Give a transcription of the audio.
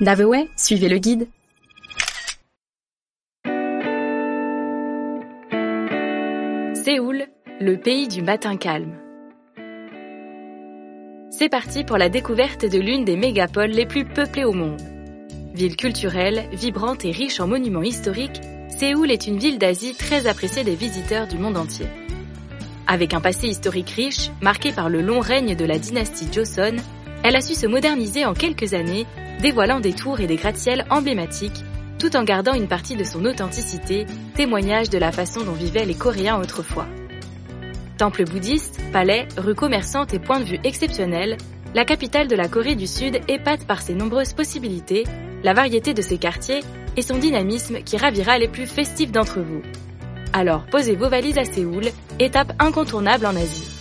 Daveway, suivez le guide. Séoul, le pays du matin calme. C'est parti pour la découverte de l'une des mégapoles les plus peuplées au monde. Ville culturelle, vibrante et riche en monuments historiques, Séoul est une ville d'Asie très appréciée des visiteurs du monde entier. Avec un passé historique riche, marqué par le long règne de la dynastie Joseon, elle a su se moderniser en quelques années, dévoilant des tours et des gratte-ciels emblématiques, tout en gardant une partie de son authenticité, témoignage de la façon dont vivaient les Coréens autrefois. Temples bouddhistes, palais, rues commerçantes et points de vue exceptionnels, la capitale de la Corée du Sud épate par ses nombreuses possibilités, la variété de ses quartiers et son dynamisme qui ravira les plus festifs d'entre vous. Alors posez vos valises à Séoul, étape incontournable en Asie.